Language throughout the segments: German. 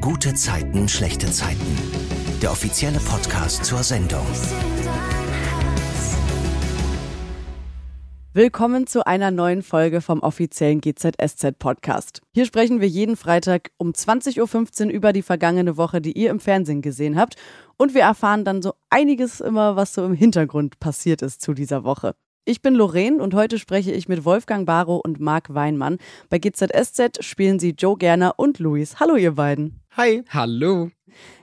Gute Zeiten, schlechte Zeiten. Der offizielle Podcast zur Sendung. Willkommen zu einer neuen Folge vom offiziellen GZSZ Podcast. Hier sprechen wir jeden Freitag um 20.15 Uhr über die vergangene Woche, die ihr im Fernsehen gesehen habt. Und wir erfahren dann so einiges immer, was so im Hintergrund passiert ist zu dieser Woche. Ich bin Lorraine und heute spreche ich mit Wolfgang Barrow und Marc Weinmann. Bei GZSZ spielen sie Joe Gerner und Luis. Hallo ihr beiden. Hi. Hallo.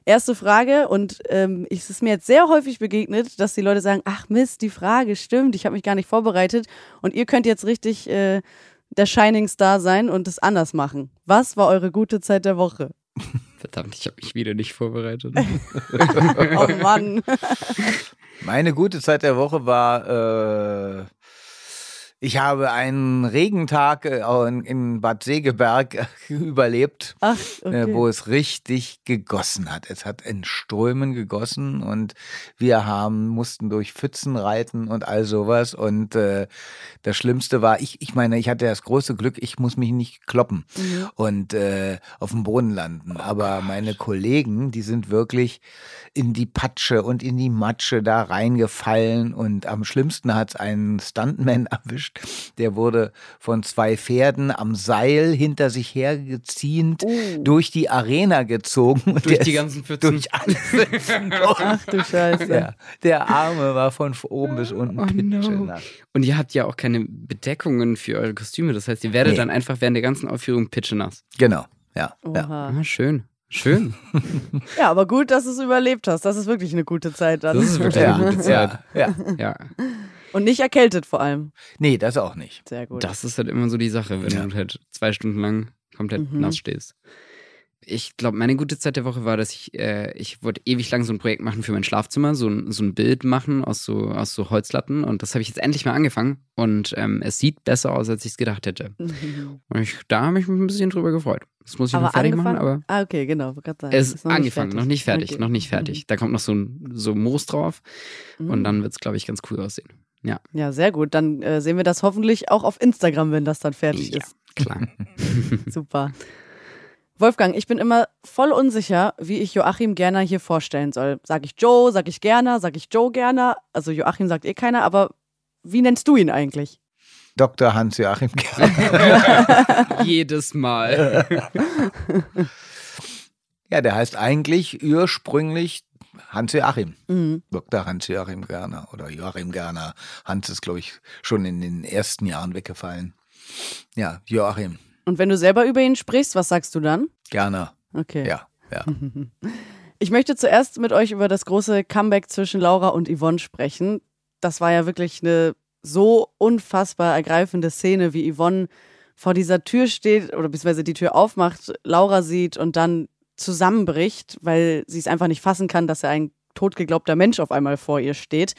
Erste Frage und ähm, es ist mir jetzt sehr häufig begegnet, dass die Leute sagen, ach Mist, die Frage stimmt, ich habe mich gar nicht vorbereitet und ihr könnt jetzt richtig äh, der Shining Star sein und es anders machen. Was war eure gute Zeit der Woche? Verdammt, ich habe mich wieder nicht vorbereitet. oh Mann. Meine gute Zeit der Woche war, äh, ich habe einen Regentag äh, in, Bad Segeberg äh, überlebt, Ach, äh, okay. wo es richtig gegossen hat. Es hat in Strömen gegossen und wir haben, mussten durch Pfützen reiten und all sowas. Und äh, das Schlimmste war, ich, ich meine, ich hatte das große Glück, ich muss mich nicht kloppen Mhm. und äh, auf dem Boden landen. Aber meine Kollegen, die sind wirklich in die Patsche und in die Matsche da reingefallen. Und am schlimmsten hat es einen Stuntman erwischt. Der wurde von zwei Pferden am Seil hinter sich hergeziehend Oh. durch die Arena gezogen. Und Durch die ganzen Pfützen. Durch alle Pfützen. Ach du Scheiße. Der, der Arme war von oben bis unten Oh no. Und ihr habt ja auch keine Bedeckungen für eure Kostüme. Das heißt, ihr werdet Nee. dann einfach während der ganzen Aufführung pitchenass. Genau, ja. ja. Ah, schön. Schön. Ja, aber gut, dass du es überlebt hast. Das ist wirklich eine gute Zeit dann. Das ist wirklich Ja, eine gute Zeit. ja, ja. Ja. Und nicht erkältet vor allem. Nee, das auch nicht. Sehr gut. Das ist halt immer so die Sache, wenn Ja. du halt zwei Stunden lang komplett Mhm. nass stehst. Ich glaube, meine gute Zeit der Woche war, dass ich, äh, ich wollte ewig lang so ein Projekt machen für mein Schlafzimmer, so ein, so ein Bild machen aus so, aus so Holzlatten. Und das habe ich jetzt endlich mal angefangen. Und ähm, es sieht besser aus, als ich es gedacht hätte. Mhm. Und ich, da habe ich mich ein bisschen drüber gefreut. Das muss ich aber noch fertig angefangen? machen, aber ah, okay, genau. sagen. es ist noch nicht angefangen, fertig. noch nicht fertig, Okay. noch nicht fertig. Da kommt noch so ein so Moos drauf Mhm. und dann wird es, glaube ich, ganz cool aussehen. Ja, Ja, sehr gut. Dann äh, sehen wir das hoffentlich auch auf Instagram, wenn das dann fertig ja ist. klar. Super. Wolfgang, ich bin immer voll unsicher, wie ich Joachim Gerner hier vorstellen soll. Sag ich Joe, sag ich Gerner, sag ich Joe Gerner? Also Joachim sagt eh keiner, aber wie nennst du ihn eigentlich? Dr. Hans-Joachim Kerr. Jedes Mal. Ja, der heißt eigentlich ursprünglich Hans-Joachim. Mhm. Dr. Hans-Joachim Gerner oder Joachim Gerner. Hans ist, glaube ich, schon in den ersten Jahren weggefallen. Ja, Joachim Und wenn du selber über ihn sprichst, was sagst du dann? Gerner. Okay. Ja, ja. Ich möchte zuerst mit euch über das große Comeback zwischen Laura und Yvonne sprechen. Das war ja wirklich eine so unfassbar ergreifende Szene, wie Yvonne vor dieser Tür steht oder beziehungsweise die Tür aufmacht, Laura sieht und dann zusammenbricht, weil sie es einfach nicht fassen kann, dass er ein totgeglaubter Mensch auf einmal vor ihr steht.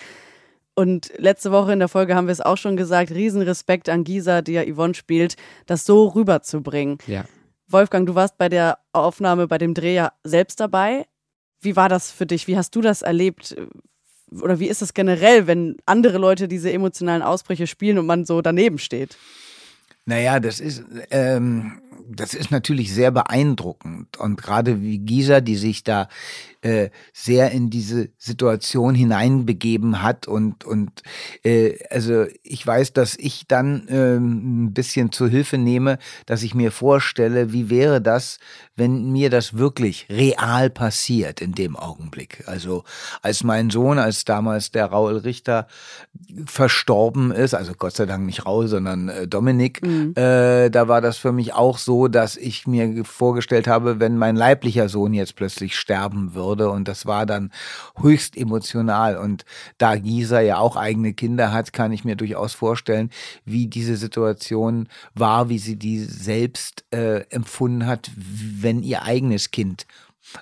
Und letzte Woche in der Folge haben wir es auch schon gesagt, Riesenrespekt an Gisa, die ja Yvonne spielt, das so rüberzubringen. Ja. Wolfgang, du warst bei der Aufnahme, bei dem Dreh ja selbst dabei. Wie war das für dich? Wie hast du das erlebt? Oder wie ist es generell, wenn andere Leute diese emotionalen Ausbrüche spielen und man so daneben steht? Naja, das ist, ähm, das ist natürlich sehr beeindruckend. Und gerade wie Gisa, die sich da äh, sehr in diese Situation hineinbegeben hat und, und äh, also ich weiß, dass ich dann ähm, ein bisschen zur Hilfe nehme, dass ich mir vorstelle, wie wäre das, wenn mir das wirklich real passiert in dem Augenblick. Also als mein Sohn, als damals der Raul Richter verstorben ist, also Gott sei Dank nicht Raul, sondern äh, Dominik, äh, da war das für mich auch so, dass ich mir vorgestellt habe, wenn mein leiblicher Sohn jetzt plötzlich sterben würde und das war dann höchst emotional und da Gisa ja auch eigene Kinder hat, kann ich mir durchaus vorstellen, wie diese Situation war, wie sie die selbst äh, empfunden hat, wenn ihr eigenes Kind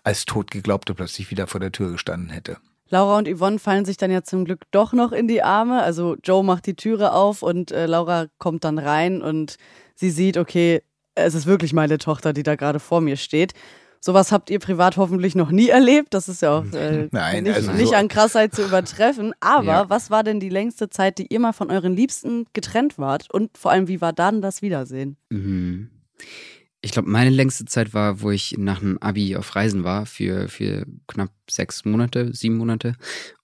als tot geglaubte plötzlich wieder vor der Tür gestanden hätte. Laura und Yvonne fallen sich dann ja zum Glück doch noch in die Arme. Also Joe macht die Türe auf und äh, Laura kommt dann rein und sie sieht, okay, es ist wirklich meine Tochter, die da gerade vor mir steht. Sowas habt ihr privat hoffentlich noch nie erlebt. Das ist ja auch äh, Nein, nicht, also nicht so- an Krassheit zu übertreffen. Aber Ja. was war denn die längste Zeit, die ihr mal von euren Liebsten getrennt wart? Und vor allem, wie war dann das Wiedersehen? Mhm. Ich glaube, meine längste Zeit war, wo ich nach einem Abi auf Reisen war für, für knapp sechs Monate, sieben Monate.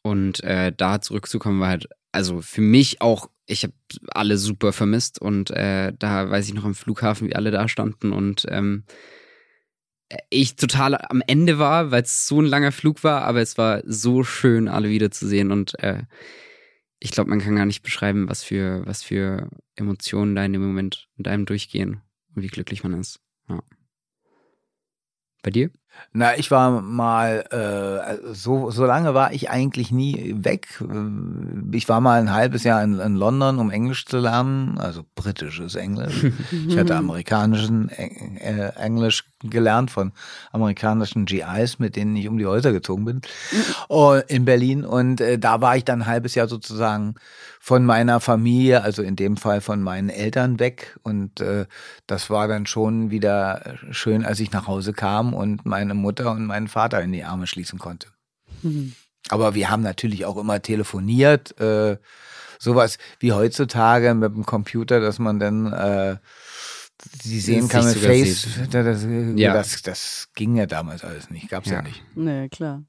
Und äh, da zurückzukommen war halt, also für mich auch, ich habe alle super vermisst und äh, da weiß ich noch am Flughafen, wie alle da standen und ähm, ich total am Ende war, weil es so ein langer Flug war, aber es war so schön, alle wiederzusehen und äh, ich glaube, man kann gar nicht beschreiben, was für, was für Emotionen da in dem Moment mit einem durchgehen und wie glücklich man ist. Ja. Bei dir? Na, ich war mal, äh, so, so lange war ich eigentlich nie weg. Ich war mal ein halbes Jahr in, in London, um Englisch zu lernen, also britisches Englisch. ich hatte amerikanischen äh, Englisch gelernt von amerikanischen GIs, mit denen ich um die Häuser gezogen bin, uh, in Berlin. Und äh, da war ich dann ein halbes Jahr sozusagen von meiner Familie, also in dem Fall von meinen Eltern weg. Und äh, das war dann schon wieder schön, als ich nach Hause kam und meine Mutter und meinen Vater in die Arme schließen konnte. Mhm. Aber wir haben natürlich auch immer telefoniert. Äh, sowas wie heutzutage mit dem Computer, dass man dann äh, sie sehen kann mit Face. Das, ja. das, das, ging ja damals alles nicht, gab's ja, ja nicht. Nee, klar.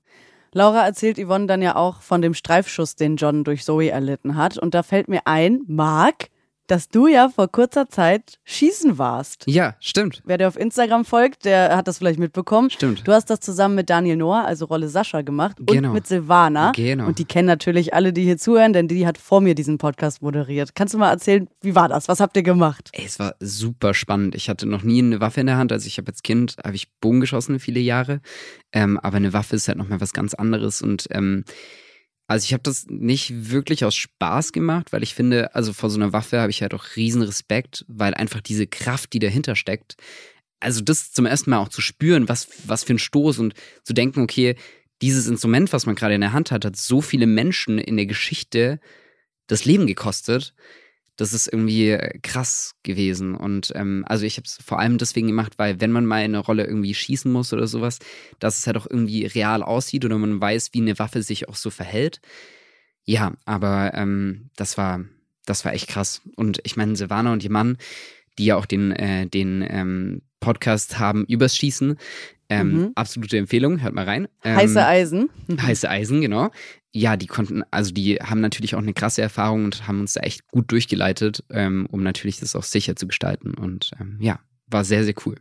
Laura erzählt Yvonne dann ja auch von dem Streifschuss, den John durch Zoe erlitten hat. Und da fällt mir ein, Marc, dass du ja vor kurzer Zeit schießen warst. Ja, stimmt. Wer dir auf Instagram folgt, der hat das vielleicht mitbekommen. Stimmt. Du hast das zusammen mit Daniel Noah, also Rolle Sascha, gemacht genau. und mit Silvana. Genau. Und die kennen natürlich alle, die hier zuhören, denn die hat vor mir diesen Podcast moderiert. Kannst du mal erzählen, wie war das? Was habt ihr gemacht? Ey, es war super spannend. Ich hatte noch nie eine Waffe in der Hand. Also ich habe als Kind, habe ich Bogen geschossen viele Jahre. Ähm, aber eine Waffe ist halt nochmal was ganz anderes und ähm, also ich habe das nicht wirklich aus Spaß gemacht, weil ich finde, also vor so einer Waffe habe ich halt auch riesen Respekt, weil einfach diese Kraft, die dahinter steckt, also das zum ersten Mal auch zu spüren, was, was für ein Stoß und zu denken, okay, dieses Instrument, was man gerade in der Hand hat, hat so viele Menschen in der Geschichte das Leben gekostet das ist irgendwie äh, krass gewesen. Und ähm, also ich habe es vor allem deswegen gemacht, weil wenn man mal in eine Rolle irgendwie schießen muss oder sowas, dass es halt auch irgendwie real aussieht oder man weiß, wie eine Waffe sich auch so verhält. Ja, aber ähm, das war, das war echt krass. Und ich meine, Silvana und ihr Mann, die ja auch den, äh, den ähm, Podcast haben übers Schießen, ähm, mhm. Absolute Empfehlung, hört mal rein. Ähm, heiße Eisen. Heiße Eisen, genau. Ja, die konnten, also die haben natürlich auch eine krasse Erfahrung und haben uns da echt gut durchgeleitet, ähm, um natürlich das auch sicher zu gestalten. Und ähm, ja, war sehr, sehr cool.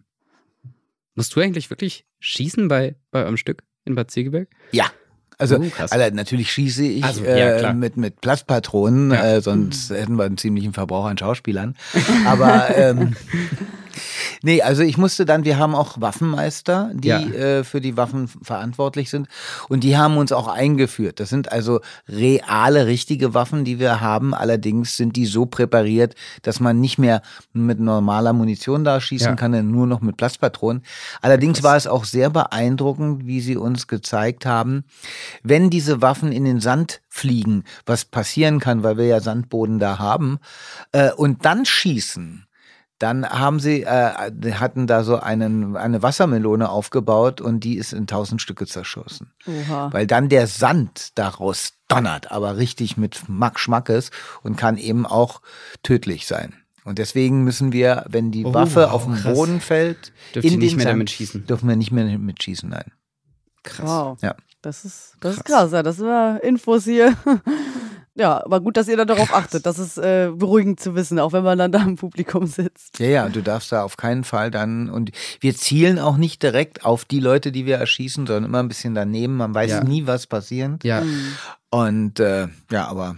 Musst du eigentlich wirklich schießen bei, bei eurem Stück in Bad Segeberg? Ja. Also, oh, Alter, natürlich schieße ich also, ja, äh, mit, mit Plastpatronen, ja. äh, sonst hätten wir einen ziemlichen Verbrauch an Schauspielern. Aber ähm, Nee, also ich musste dann, wir haben auch Waffenmeister, die ja. äh, für die Waffen verantwortlich sind. Und die haben uns auch eingeführt. Das sind also reale, richtige Waffen, die wir haben. Allerdings sind die so präpariert, dass man nicht mehr mit normaler Munition da schießen ja. kann, nur noch mit Plastpatronen. Allerdings war es auch sehr beeindruckend, wie sie uns gezeigt haben, wenn diese Waffen in den Sand fliegen, was passieren kann, weil wir ja Sandboden da haben, äh, und dann schießen dann haben sie, äh, hatten da so einen, eine Wassermelone aufgebaut und die ist in tausend Stücke zerschossen. Oha. Weil dann der Sand daraus donnert, aber richtig mit Mack Schmackes und kann eben auch tödlich sein. Und deswegen müssen wir, wenn die oh, Waffe wow, auf den krass. Boden fällt, Dürft in nicht mehr Sand, damit schießen. Dürfen wir nicht mehr mit schießen, nein. Krass. Wow. Ja. Das ist, das krass. ist krass, ja. Das war Infos hier. Ja, aber gut, dass ihr da darauf achtet. Das ist äh, beruhigend zu wissen, auch wenn man dann da im Publikum sitzt. Ja, ja, du darfst da auf keinen Fall dann. Und wir zielen auch nicht direkt auf die Leute, die wir erschießen, sondern immer ein bisschen daneben. Man weiß ja. nie, was passiert. Ja. Mhm. Und äh, ja, aber,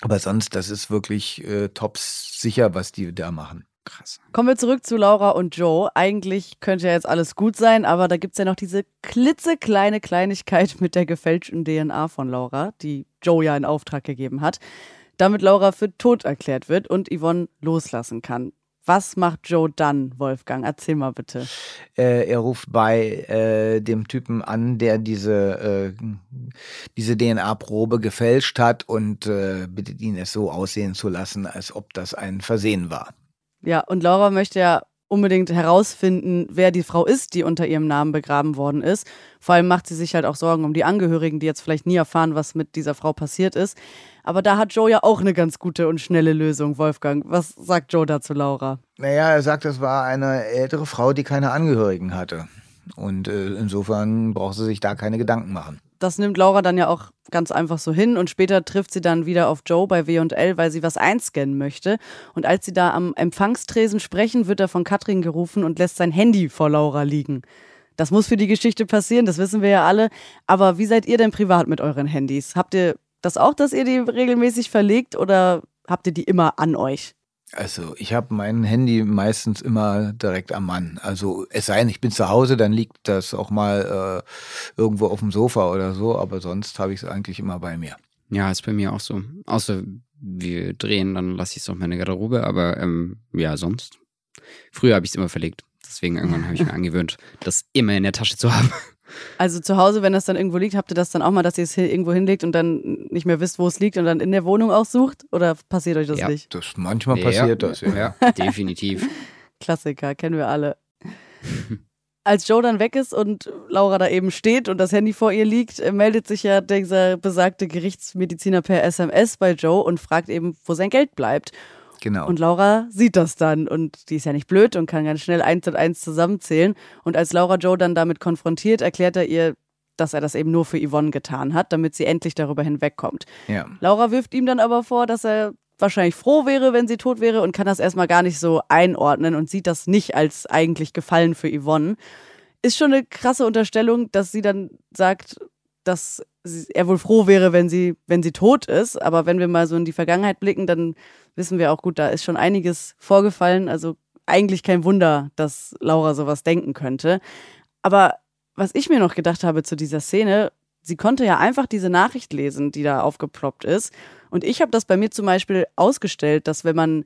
aber sonst, das ist wirklich äh, top sicher, was die da machen. Krass. Kommen wir zurück zu Laura und Joe. Eigentlich könnte ja jetzt alles gut sein, aber da gibt es ja noch diese klitzekleine Kleinigkeit mit der gefälschten DNA von Laura, die Joe ja in Auftrag gegeben hat, damit Laura für tot erklärt wird und Yvonne loslassen kann. Was macht Joe dann, Wolfgang? Erzähl mal bitte. Äh, er ruft bei äh, dem Typen an, der diese, äh, diese DNA-Probe gefälscht hat und äh, bittet ihn, es so aussehen zu lassen, als ob das ein Versehen war. Ja, und Laura möchte ja unbedingt herausfinden, wer die Frau ist, die unter ihrem Namen begraben worden ist. Vor allem macht sie sich halt auch Sorgen um die Angehörigen, die jetzt vielleicht nie erfahren, was mit dieser Frau passiert ist. Aber da hat Joe ja auch eine ganz gute und schnelle Lösung, Wolfgang. Was sagt Joe dazu, Laura? Naja, er sagt, das war eine ältere Frau, die keine Angehörigen hatte. Und äh, insofern braucht sie sich da keine Gedanken machen das nimmt Laura dann ja auch ganz einfach so hin und später trifft sie dann wieder auf Joe bei W&L, weil sie was einscannen möchte. Und als sie da am Empfangstresen sprechen, wird er von Katrin gerufen und lässt sein Handy vor Laura liegen. Das muss für die Geschichte passieren, das wissen wir ja alle. Aber wie seid ihr denn privat mit euren Handys? Habt ihr das auch, dass ihr die regelmäßig verlegt oder habt ihr die immer an euch? Also ich habe mein Handy meistens immer direkt am Mann. Also es sei denn, ich bin zu Hause, dann liegt das auch mal äh, irgendwo auf dem Sofa oder so, aber sonst habe ich es eigentlich immer bei mir. Ja, ist bei mir auch so. Außer wir drehen, dann lasse ich es auf meine Garderobe, aber ähm, ja, sonst. Früher habe ich es immer verlegt. Deswegen irgendwann habe ich mir angewöhnt, das immer in der Tasche zu haben. Also zu Hause, wenn das dann irgendwo liegt, habt ihr das dann auch mal, dass ihr es irgendwo hinlegt und dann nicht mehr wisst, wo es liegt und dann in der Wohnung auch sucht? Oder passiert euch das ja, nicht? Das, manchmal ja, passiert das, ja. ja. definitiv. Klassiker, kennen wir alle. Als Joe dann weg ist und Laura da eben steht und das Handy vor ihr liegt, äh, meldet sich ja dieser besagte Gerichtsmediziner per SMS bei Joe und fragt eben, wo sein Geld bleibt. Genau. Und Laura sieht das dann und die ist ja nicht blöd und kann ganz schnell eins und eins zusammenzählen. Und als Laura Joe dann damit konfrontiert, erklärt er ihr, dass er das eben nur für Yvonne getan hat, damit sie endlich darüber hinwegkommt. Ja. Laura wirft ihm dann aber vor, dass er wahrscheinlich froh wäre, wenn sie tot wäre und kann das erstmal gar nicht so einordnen und sieht das nicht als eigentlich Gefallen für Yvonne. Ist schon eine krasse Unterstellung, dass sie dann sagt, dass er wohl froh wäre, wenn sie, wenn sie tot ist. Aber wenn wir mal so in die Vergangenheit blicken, dann wissen wir auch gut, da ist schon einiges vorgefallen. Also eigentlich kein Wunder, dass Laura sowas denken könnte. Aber was ich mir noch gedacht habe zu dieser Szene, sie konnte ja einfach diese Nachricht lesen, die da aufgeploppt ist. Und ich habe das bei mir zum Beispiel ausgestellt, dass wenn man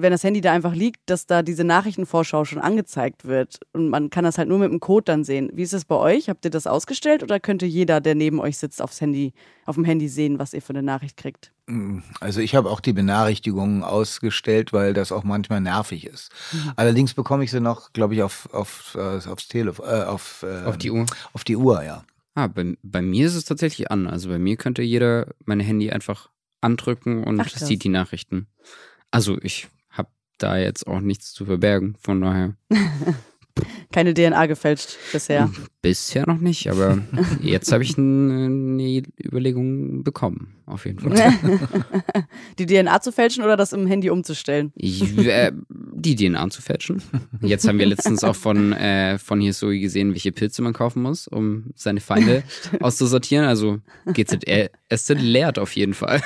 wenn das Handy da einfach liegt, dass da diese Nachrichtenvorschau schon angezeigt wird. Und man kann das halt nur mit dem Code dann sehen. Wie ist es bei euch? Habt ihr das ausgestellt oder könnte jeder, der neben euch sitzt, aufs Handy, auf dem Handy sehen, was ihr für eine Nachricht kriegt? Mm, also ich habe auch die Benachrichtigungen ausgestellt, weil das auch manchmal nervig ist. Mhm. Allerdings bekomme ich sie noch, glaube ich, auf, auf, äh, aufs Telefon, äh, auf, äh, auf die Uhr. Auf die Uhr, ja. Ah, bei, bei mir ist es tatsächlich an. Also bei mir könnte jeder mein Handy einfach andrücken und Ach, sieht die Nachrichten. Also ich da jetzt auch nichts zu verbergen, von daher. Keine DNA gefälscht bisher. Bisher noch nicht, aber jetzt habe ich eine Überlegung bekommen, auf jeden Fall. Die DNA zu fälschen oder das im Handy umzustellen? Ich, äh, die DNA zu fälschen. Jetzt haben wir letztens auch von, äh, von hier so gesehen, welche Pilze man kaufen muss, um seine Feinde auszusortieren. Also GZS lehrt auf jeden Fall.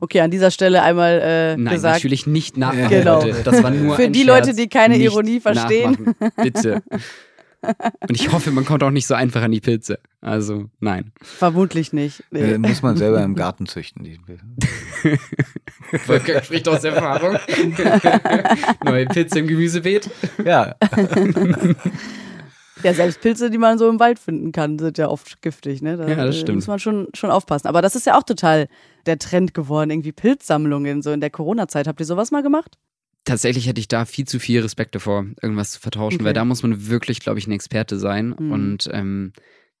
Okay, an dieser Stelle einmal äh, Nein, gesagt. natürlich nicht nachmachen. Genau. Das war nur Für die Scherz. Leute, die keine Ironie verstehen. Nachmachen. Bitte. Und ich hoffe, man kommt auch nicht so einfach an die Pilze. Also, nein. Vermutlich nicht. Nee. Äh, muss man selber im Garten züchten. Die Volker spricht aus Erfahrung. Neue Pilze im Gemüsebeet. Ja. Ja, selbst Pilze, die man so im Wald finden kann, sind ja oft giftig. Ne? Da ja, das stimmt. muss man schon, schon aufpassen. Aber das ist ja auch total der Trend geworden, irgendwie Pilzsammlungen so in der Corona-Zeit. Habt ihr sowas mal gemacht? Tatsächlich hätte ich da viel zu viel Respekt davor, irgendwas zu vertauschen, okay. weil da muss man wirklich, glaube ich, ein Experte sein. Mhm. Und ähm,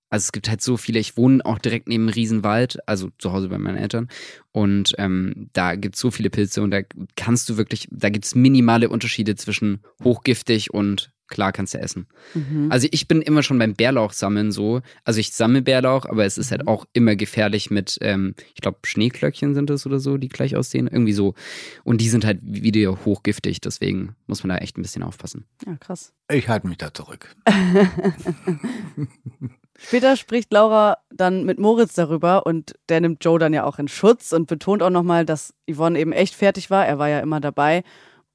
also es gibt halt so viele, ich wohne auch direkt neben einem Riesenwald, also zu Hause bei meinen Eltern. Und ähm, da gibt es so viele Pilze und da kannst du wirklich, da gibt es minimale Unterschiede zwischen hochgiftig und klar kannst du essen. Mhm. Also ich bin immer schon beim Bärlauch sammeln so. Also ich sammle Bärlauch, aber es ist halt mhm. auch immer gefährlich mit, ähm, ich glaube, Schneeklöckchen sind es oder so, die gleich aussehen. Irgendwie so. Und die sind halt wieder hochgiftig, deswegen muss man da echt ein bisschen aufpassen. Ja, krass. Ich halte mich da zurück. Später spricht Laura dann mit Moritz darüber und der nimmt Joe dann ja auch in Schutz und betont auch nochmal, dass Yvonne eben echt fertig war. Er war ja immer dabei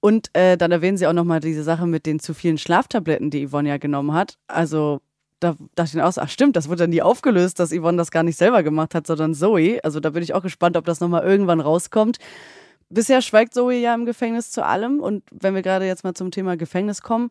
und äh, dann erwähnen sie auch nochmal diese Sache mit den zu vielen Schlaftabletten, die Yvonne ja genommen hat. Also da dachte ich mir auch, ach stimmt, das wurde dann nie aufgelöst, dass Yvonne das gar nicht selber gemacht hat, sondern Zoe. Also da bin ich auch gespannt, ob das nochmal irgendwann rauskommt. Bisher schweigt Zoe ja im Gefängnis zu allem. Und wenn wir gerade jetzt mal zum Thema Gefängnis kommen,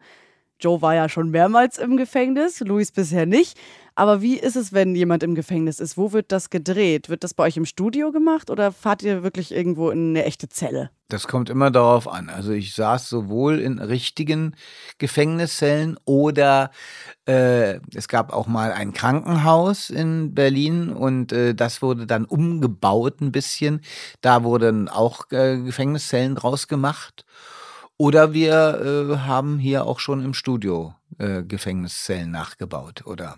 Joe war ja schon mehrmals im Gefängnis, Luis bisher nicht. Aber wie ist es, wenn jemand im Gefängnis ist? Wo wird das gedreht? Wird das bei euch im Studio gemacht oder fahrt ihr wirklich irgendwo in eine echte Zelle? Das kommt immer darauf an. Also ich saß sowohl in richtigen Gefängniszellen oder äh, es gab auch mal ein Krankenhaus in Berlin und äh, das wurde dann umgebaut ein bisschen. Da wurden auch äh, Gefängniszellen draus gemacht. Oder wir äh, haben hier auch schon im Studio äh, Gefängniszellen nachgebaut oder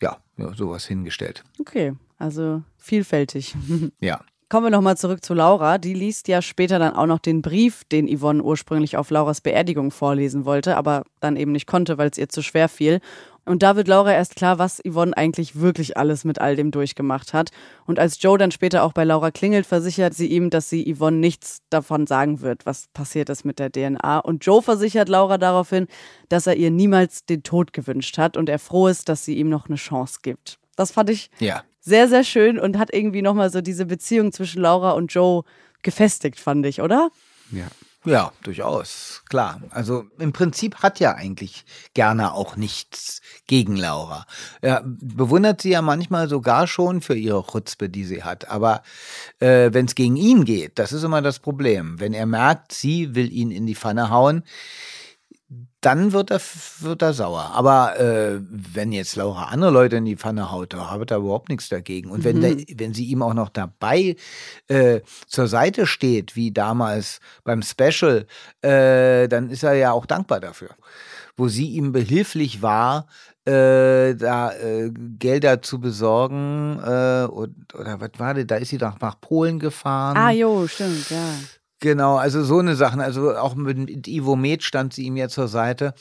ja, ja, sowas hingestellt. Okay, also vielfältig. Ja. Kommen wir nochmal zurück zu Laura. Die liest ja später dann auch noch den Brief, den Yvonne ursprünglich auf Lauras Beerdigung vorlesen wollte, aber dann eben nicht konnte, weil es ihr zu schwer fiel. Und da wird Laura erst klar, was Yvonne eigentlich wirklich alles mit all dem durchgemacht hat. Und als Joe dann später auch bei Laura klingelt, versichert sie ihm, dass sie Yvonne nichts davon sagen wird, was passiert ist mit der DNA. Und Joe versichert Laura daraufhin, dass er ihr niemals den Tod gewünscht hat und er froh ist, dass sie ihm noch eine Chance gibt. Das fand ich Ja. Sehr, sehr schön und hat irgendwie nochmal so diese Beziehung zwischen Laura und Joe gefestigt, fand ich, oder? Ja. Ja, durchaus, klar. Also im Prinzip hat ja eigentlich Gerner auch nichts gegen Laura. Er bewundert sie ja manchmal sogar schon für ihre Chutzpe, die sie hat. Aber äh, wenn es gegen ihn geht, das ist immer das Problem. Wenn er merkt, sie will ihn in die Pfanne hauen, dann wird er, wird er sauer. Aber äh, wenn jetzt Laura andere Leute in die Pfanne haut, da habe er überhaupt nichts dagegen. Und wenn, der, wenn sie ihm auch noch dabei äh, zur Seite steht, wie damals beim Special, äh, dann ist er ja auch dankbar dafür. Wo sie ihm behilflich war, äh, da äh, Gelder zu besorgen, äh, und, oder was war das? Da ist sie doch nach Polen gefahren. Ah, jo, stimmt, ja. Genau, also so eine Sachen. Also auch mit Ivo Med stand sie ihm ja zur Seite.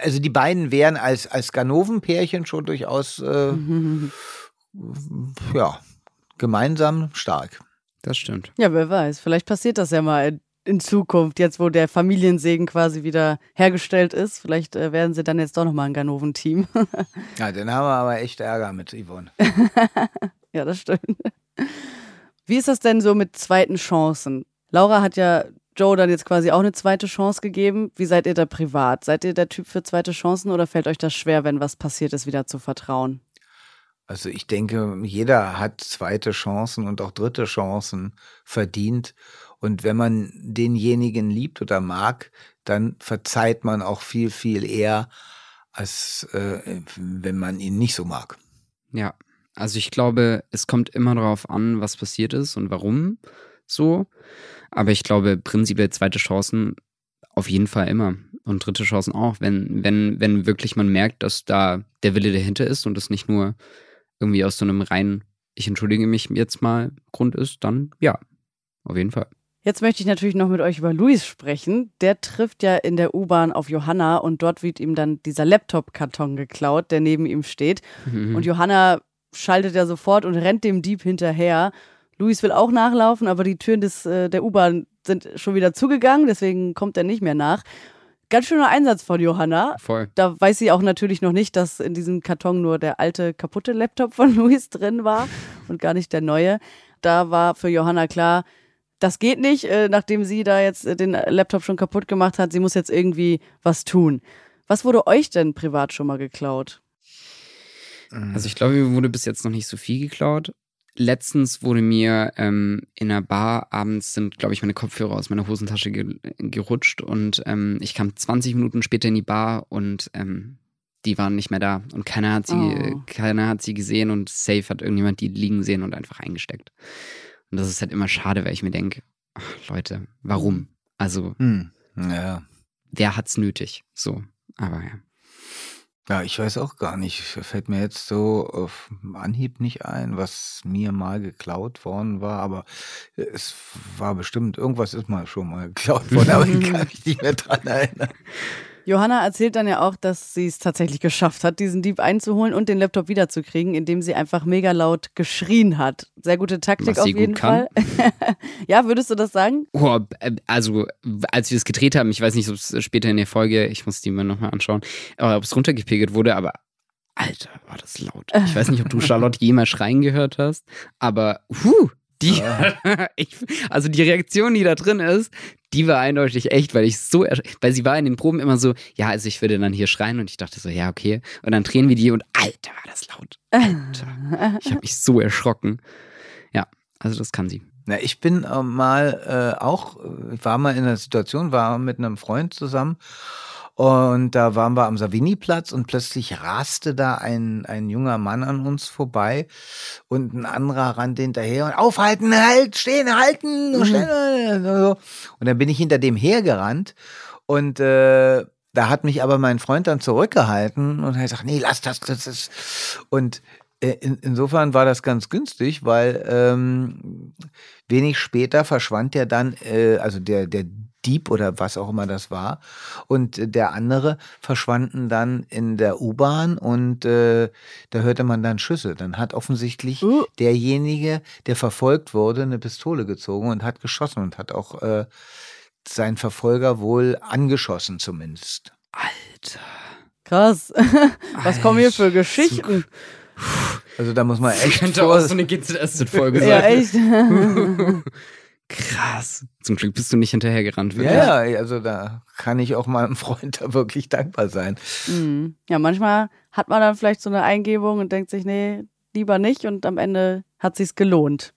Also die beiden wären als, als Ganoven-Pärchen schon durchaus, äh, ja, gemeinsam stark. Das stimmt. Ja, wer weiß. Vielleicht passiert das ja mal in, Zukunft, jetzt wo der Familiensegen quasi wieder hergestellt ist. Vielleicht äh, werden sie dann jetzt doch nochmal ein Ganoven-Team. Ja, dann haben wir aber echt Ärger mit Yvonne. ja, das stimmt. Wie ist das denn so mit zweiten Chancen? Laura hat ja Joe dann jetzt quasi auch eine zweite Chance gegeben. Wie seid ihr da privat? Seid ihr der Typ für zweite Chancen oder fällt euch das schwer, wenn was passiert ist, wieder zu vertrauen? Also ich denke, jeder hat zweite Chancen und auch dritte Chancen verdient. Und wenn man denjenigen liebt oder mag, dann verzeiht man auch viel, viel eher, als äh, wenn man ihn nicht so mag. Ja, also ich glaube, es kommt immer darauf an, was passiert ist und warum so. Aber ich glaube, prinzipiell zweite Chancen auf jeden Fall immer. Und dritte Chancen auch, wenn, wenn, wenn wirklich man merkt, dass da der Wille dahinter ist und es nicht nur irgendwie aus so einem reinen, ich entschuldige mich jetzt mal Grund ist, dann ja, auf jeden Fall. Jetzt möchte ich natürlich noch mit euch über Luis sprechen. Der trifft ja in der U-Bahn auf Johanna und dort wird ihm dann dieser Laptop-Karton geklaut, der neben ihm steht. Und Johanna schaltet ja sofort und rennt dem Dieb hinterher. Luis will auch nachlaufen, aber die Türen des, äh, der U-Bahn sind schon wieder zugegangen, deswegen kommt er nicht mehr nach. Ganz schöner Einsatz von Johanna. Voll. Da weiß sie auch natürlich noch nicht, dass in diesem Karton nur der alte kaputte Laptop von Luis drin war und gar nicht der neue. Da war für Johanna klar, das geht nicht, äh, nachdem sie da jetzt äh, den Laptop schon kaputt gemacht hat. Sie muss jetzt irgendwie was tun. Was wurde euch denn privat schon mal geklaut? Also ich glaube, mir wurde bis jetzt noch nicht so viel geklaut. Letztens wurde mir ähm, in einer Bar abends sind, glaube ich, meine Kopfhörer aus meiner Hosentasche ge gerutscht und ähm, ich kam 20 Minuten später in die Bar und ähm, die waren nicht mehr da und keiner hat sie, Oh. keiner hat sie gesehen und safe hat irgendjemand die liegen sehen und einfach eingesteckt. Und das ist halt immer schade, weil ich mir denke, Leute, warum? Also Hm. Ja. wer hat's nötig? So, aber ja. Ja, ich weiß auch gar nicht. Fällt mir jetzt so auf Anhieb nicht ein, was mir mal geklaut worden war, aber es war bestimmt, irgendwas ist mal schon mal geklaut worden, aber ich kann mich nicht mehr dran erinnern. Johanna erzählt dann ja auch, dass sie es tatsächlich geschafft hat, diesen Dieb einzuholen und den Laptop wiederzukriegen, indem sie einfach mega laut geschrien hat. Sehr gute Taktik Was auf jeden kann. Fall. ja, würdest du das sagen? Oh, äh, also, als wir es gedreht haben, ich weiß nicht, ob es später in der Folge, ich muss die mal nochmal anschauen, aber ob es runtergepegelt wurde, aber Alter, war das laut. Ich weiß nicht, ob du Charlotte jemals schreien gehört hast, aber huh, die, ich, also die Reaktion, die da drin ist, die war eindeutig echt, weil ich so, weil sie war in den Proben immer so, ja, also ich würde dann hier schreien und ich dachte so, ja, okay. Und dann drehen wir die und Alter, war das laut. Alter. Ich habe mich so erschrocken. Ja, also das kann sie. Na, ich bin äh, mal äh, auch, ich war mal in einer Situation, war mit einem Freund zusammen und da waren wir am Savini-Platz und plötzlich raste da ein, ein junger Mann an uns vorbei und ein anderer rannte hinterher und aufhalten, halt, stehen, halten, und, schnell, und so. Und dann bin ich hinter dem hergerannt und äh, da hat mich aber mein Freund dann zurückgehalten und er hat gesagt, nee, lass das, das ist. Und in, insofern war das ganz günstig, weil ähm, wenig später verschwand der dann, äh, also der, der Dieb oder was auch immer das war. Und der andere verschwanden dann in der U-Bahn und äh, da hörte man dann Schüsse. Dann hat offensichtlich Uh. derjenige, der verfolgt wurde, eine Pistole gezogen und hat geschossen und hat auch äh, seinen Verfolger wohl angeschossen zumindest. Alter. Krass. Was kommen hier für Geschichten? Also da muss man echt könnte auch so eine GZSZ-Folge sein. Ja, echt. Krass. Zum Glück bist du nicht hinterhergerannt. wirklich. Ja, ja, also da kann ich auch meinem Freund da wirklich dankbar sein. Mhm. Ja, manchmal hat man dann vielleicht so eine Eingebung und denkt sich, nee, lieber nicht und am Ende hat sich's gelohnt.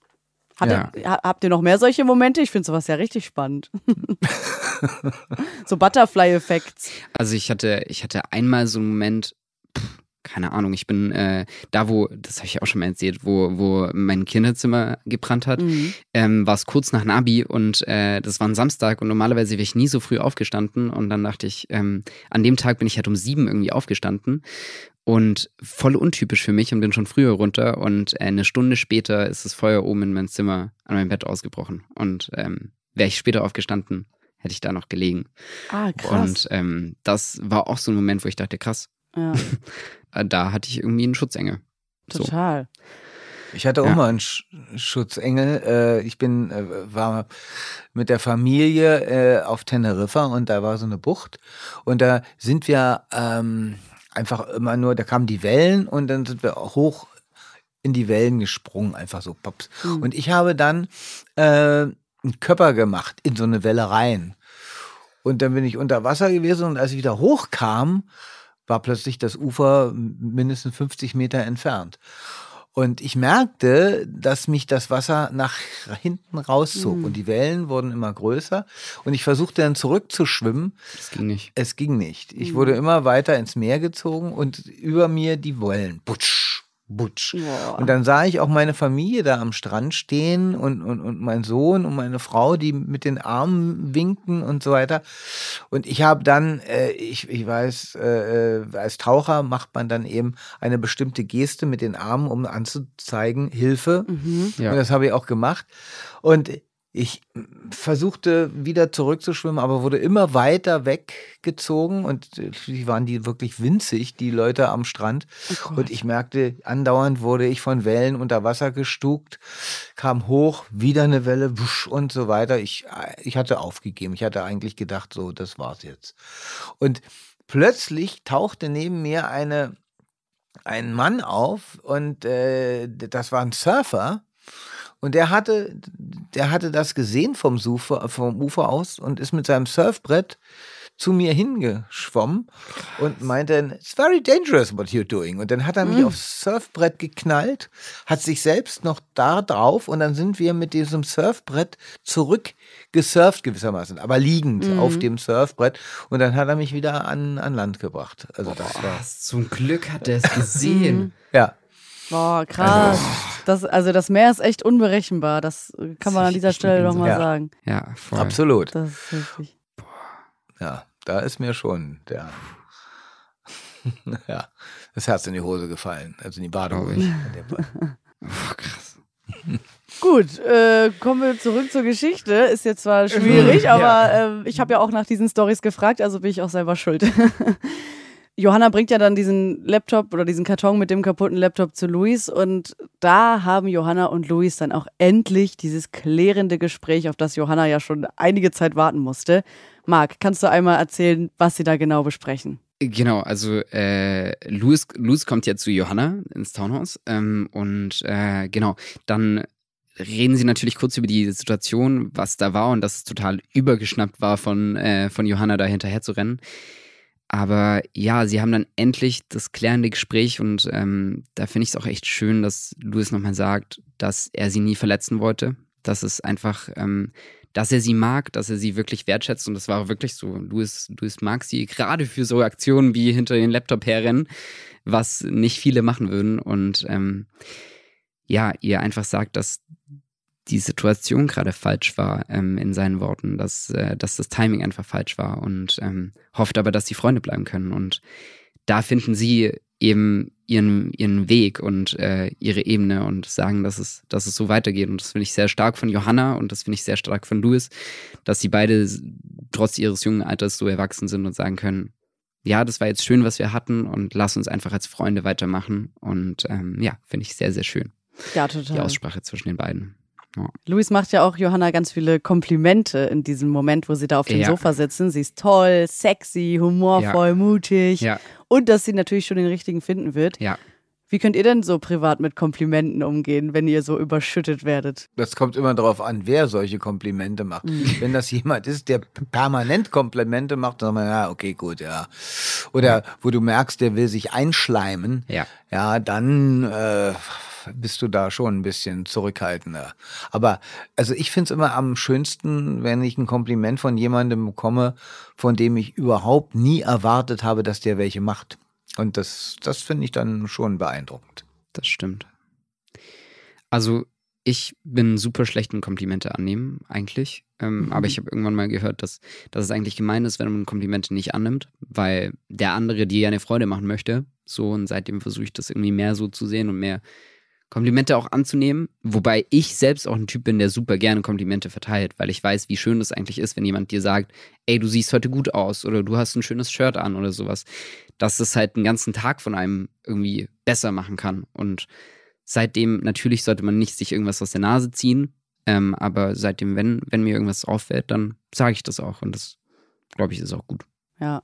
Hatte, ha- Habt ihr noch mehr solche Momente? Ich finde sowas ja richtig spannend. so Butterfly-Effekts. Also ich hatte, ich hatte einmal so einen Moment, pff, keine Ahnung, ich bin äh, da, wo, das habe ich auch schon mal erzählt, wo, wo mein Kinderzimmer gebrannt hat, Mhm. ähm, war es kurz nach Nabi und äh, das war ein Samstag und normalerweise wäre ich nie so früh aufgestanden und dann dachte ich, ähm, an dem Tag bin ich halt um sieben irgendwie aufgestanden und voll untypisch für mich und bin schon früher runter und äh, eine Stunde später ist das Feuer oben in mein Zimmer an meinem Bett ausgebrochen und ähm, wäre ich später aufgestanden, hätte ich da noch gelegen. Ah, krass. Und ähm, das war auch so ein Moment, wo ich dachte, krass, ja, äh, da hatte ich irgendwie einen Schutzengel. So. total. Ich hatte auch Ja. mal einen Sch Schutzengel. Äh, ich bin, äh, war mit der Familie äh, auf Teneriffa und da war so eine Bucht und da sind wir ähm, einfach immer nur, da kamen die Wellen und dann sind wir auch hoch in die Wellen gesprungen, einfach so pops. Mhm. Und ich habe dann äh, einen Körper gemacht in so eine Welle rein. Und dann bin ich unter Wasser gewesen und als ich wieder hochkam, war plötzlich das Ufer mindestens 50 Meter entfernt. Und ich merkte, dass mich das Wasser nach hinten rauszog Mhm. und die Wellen wurden immer größer. Und ich versuchte dann zurückzuschwimmen. Das ging nicht. Es ging nicht. Ich Mhm. wurde immer weiter ins Meer gezogen und über mir die Wellen. Butsch, butsch. Boah. Und dann sah ich auch meine Familie da am Strand stehen und, und, und mein Sohn und meine Frau, die mit den Armen winken und so weiter. Und ich habe dann, äh, ich, ich weiß, äh, äh, als Taucher macht man dann eben eine bestimmte Geste mit den Armen, um anzuzeigen, Hilfe. Mhm. Ja. Und das habe ich auch gemacht. Und ich versuchte wieder zurückzuschwimmen, aber wurde immer weiter weggezogen und die waren die wirklich winzig, die Leute am Strand. Oh. Und ich merkte, andauernd wurde ich von Wellen unter Wasser gestuckt, kam hoch, wieder eine Welle, wusch und so weiter. Ich, ich hatte aufgegeben. Ich hatte eigentlich gedacht, so, das war's jetzt. Und plötzlich tauchte neben mir eine, ein Mann auf und äh, das war ein Surfer. Und der hatte, der hatte das gesehen vom, Ufer, vom Ufer aus und ist mit seinem Surfbrett zu mir hingeschwommen und meinte, it's very dangerous what you're doing. Und dann hat er mich Mhm. aufs Surfbrett geknallt, hat sich selbst noch da drauf und dann sind wir mit diesem Surfbrett zurück gesurft gewissermaßen, aber liegend Mhm. auf dem Surfbrett. Und dann hat er mich wieder an, an Land gebracht. Also das war, Boah, zum Glück hat er es gesehen. ja. Boah, krass. Das, also das Meer ist echt unberechenbar. Das kann man an dieser Stelle doch mal Ja. sagen. ja, voll. Absolut. Das ist richtig. Ja, da ist mir schon der, ja, das Herz in die Hose gefallen, also in die Badehose. Oh, krass. Gut, äh, kommen wir zurück zur Geschichte. Ist jetzt zwar schwierig, Ja. aber äh, ich habe ja auch nach diesen Stories gefragt, also bin ich auch selber schuld. Johanna bringt ja dann diesen Laptop oder diesen Karton mit dem kaputten Laptop zu Luis und da haben Johanna und Luis dann auch endlich dieses klärende Gespräch, auf das Johanna ja schon einige Zeit warten musste. Marc, kannst du einmal erzählen, was sie da genau besprechen? Genau, also äh, Louis, Louis kommt ja zu Johanna ins Townhaus ähm, und äh, genau, dann reden sie natürlich kurz über die Situation, was da war und dass es total übergeschnappt war von, äh, von Johanna da hinterher zu rennen. Aber ja, sie haben dann endlich das klärende Gespräch und ähm, da finde ich es auch echt schön, dass Louis nochmal sagt, dass er sie nie verletzen wollte, dass es einfach, ähm, dass er sie mag, dass er sie wirklich wertschätzt und das war wirklich so. Louis, Louis mag sie gerade für so Aktionen wie hinter den Laptop herrennen, was nicht viele machen würden und ähm, ja, ihr einfach sagt, dass die Situation gerade falsch war, ähm, in seinen Worten, dass, äh, dass das Timing einfach falsch war und ähm, hofft aber, dass sie Freunde bleiben können. Und da finden sie eben ihren, ihren Weg und äh, ihre Ebene und sagen, dass es, dass es so weitergeht. Und das finde ich sehr stark von Johanna und das finde ich sehr stark von Louis, dass sie beide trotz ihres jungen Alters so erwachsen sind und sagen können, ja, das war jetzt schön, was wir hatten und lass uns einfach als Freunde weitermachen. Und ähm, ja, finde ich sehr, sehr schön. Ja, total. Die Aussprache zwischen den beiden. Ja. Luis macht ja auch Johanna ganz viele Komplimente in diesem Moment, wo sie da auf dem ja. Sofa sitzen. Sie ist toll, sexy, humorvoll, ja. mutig. Ja. Und dass sie natürlich schon den richtigen finden wird. Ja. Wie könnt ihr denn so privat mit Komplimenten umgehen, wenn ihr so überschüttet werdet? Das kommt immer darauf an, wer solche Komplimente macht. Mhm. Wenn das jemand ist, der permanent Komplimente macht, dann sagt man, ja, okay, gut, ja. Oder wo du merkst, der will sich einschleimen, ja, ja dann äh, bist du da schon ein bisschen zurückhaltender. Aber also ich finde es immer am schönsten, wenn ich ein Kompliment von jemandem bekomme, von dem ich überhaupt nie erwartet habe, dass der welche macht. Und das, das finde ich dann schon beeindruckend. Das stimmt. Also ich bin super schlecht in Komplimente annehmen, eigentlich. Ähm, mhm. Aber ich habe irgendwann mal gehört, dass, dass es eigentlich gemein ist, wenn man Komplimente nicht annimmt, weil der andere dir ja eine Freude machen möchte. So, und seitdem versuche ich das irgendwie mehr so zu sehen und mehr Komplimente auch anzunehmen, wobei ich selbst auch ein Typ bin, der super gerne Komplimente verteilt, weil ich weiß, wie schön es eigentlich ist, wenn jemand dir sagt, ey, du siehst heute gut aus oder du hast ein schönes Shirt an oder sowas, dass es halt einen ganzen Tag von einem irgendwie besser machen kann. Und seitdem, natürlich sollte man nicht sich irgendwas aus der Nase ziehen, ähm, aber seitdem, wenn, wenn mir irgendwas auffällt, dann sage ich das auch und das, glaube ich, ist auch gut. Ja.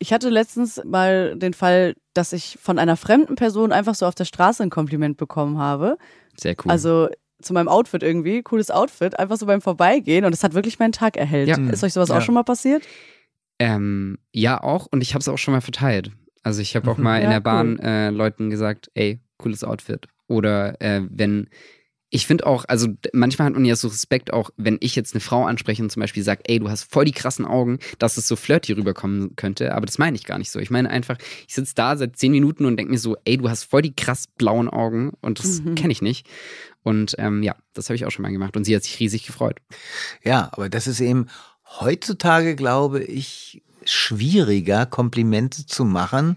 Ich hatte letztens mal den Fall, dass ich von einer fremden Person einfach so auf der Straße ein Kompliment bekommen habe. Sehr cool. Also zu meinem Outfit irgendwie, cooles Outfit, einfach so beim Vorbeigehen und es hat wirklich meinen Tag erhellt. Ja. Ist euch sowas ja. auch schon mal passiert? Ähm, ja, auch und ich habe es auch schon mal verteilt. Also ich habe auch mhm. mal ja, in der Bahn cool. äh, Leuten gesagt, ey, cooles Outfit. Oder äh, wenn ich finde auch, also manchmal hat man ja so Respekt auch, wenn ich jetzt eine Frau anspreche und zum Beispiel sage, ey, du hast voll die krassen Augen, dass es so flirty rüberkommen könnte. Aber das meine ich gar nicht so. Ich meine einfach, ich sitze da seit zehn Minuten und denke mir so, ey, du hast voll die krass blauen Augen und das mhm. kenne ich nicht. Und ähm, ja, das habe ich auch schon mal gemacht und sie hat sich riesig gefreut. Ja, aber das ist eben heutzutage, glaube ich, schwieriger, Komplimente zu machen,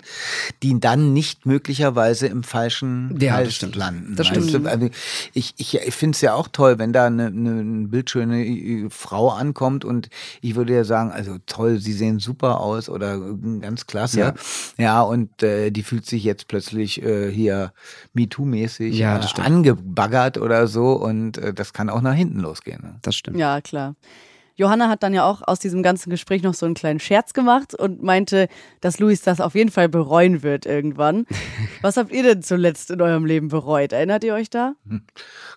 die dann nicht möglicherweise im falschen ja, Hals das landen. Das stimmt. Also ich ich, ich finde es ja auch toll, wenn da eine, eine bildschöne äh, Frau ankommt und ich würde ja sagen, also toll, sie sehen super aus oder ganz klasse. Ja, ja und äh, die fühlt sich jetzt plötzlich äh, hier MeToo-mäßig ja, äh, angebaggert oder so und äh, das kann auch nach hinten losgehen. Ne? Das stimmt. Ja, klar. Johanna hat dann ja auch aus diesem ganzen Gespräch noch so einen kleinen Scherz gemacht und meinte, dass Luis das auf jeden Fall bereuen wird irgendwann. Was habt ihr denn zuletzt in eurem Leben bereut? Erinnert ihr euch da?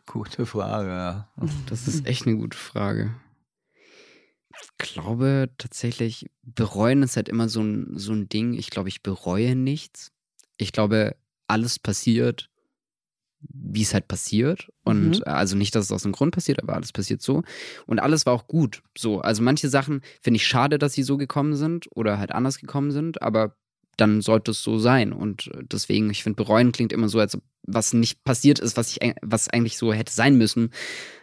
Gute Frage. Das ist echt eine gute Frage. Ich glaube tatsächlich, bereuen ist halt immer so ein, so ein Ding. Ich glaube, ich bereue nichts. Ich glaube, alles passiert wie es halt passiert. Und mhm. also nicht, dass es aus dem Grund passiert, aber alles passiert so. Und alles war auch gut. So, also manche Sachen finde ich schade, dass sie so gekommen sind oder halt anders gekommen sind, aber dann sollte es so sein. Und deswegen, ich finde, bereuen klingt immer so, als ob was nicht passiert ist, was ich, was eigentlich so hätte sein müssen.